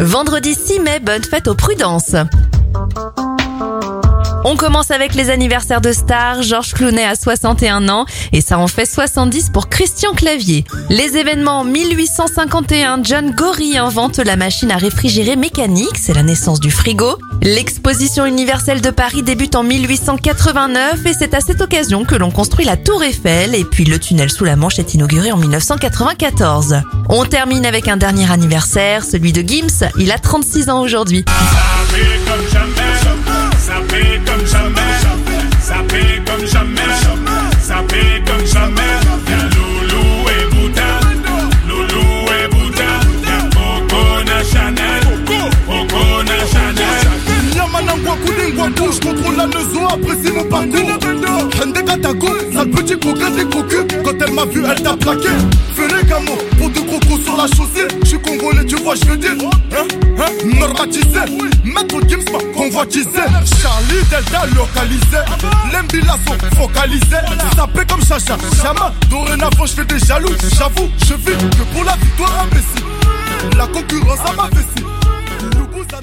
Vendredi 6 mai, bonne fête aux prudences. On commence avec les anniversaires de stars. Georges Clooney a 61 ans et ça en fait 70 pour Christian Clavier. Les événements 1851, John Gorry invente la machine à réfrigérer mécanique, c'est la naissance du frigo. L'exposition universelle de Paris débute en 1889 et c'est à cette occasion que l'on construit la Tour Eiffel et puis le tunnel sous la Manche est inauguré en 1994. On termine avec un dernier anniversaire, celui de Gims. Il a 36 ans aujourd'hui. Je contrôle la maison, apprécie mon parcours. Hende Katako, sale petit coquin des cocus. Quand elle m'a vu, elle t'a plaqué. Les gamos, pour de crocos sur la chaussée. Je suis congolais, tu vois, je veux dire. Hein, hein, normatisé. Maître Gims convoitisé. Charlie Delta localisé. L'embila sont focalisés. Sapé comme Chacha, Chama. Dorénavant, je fais des jaloux. J'avoue, je vis que pour la victoire imbécile. La concurrence à ma vessie.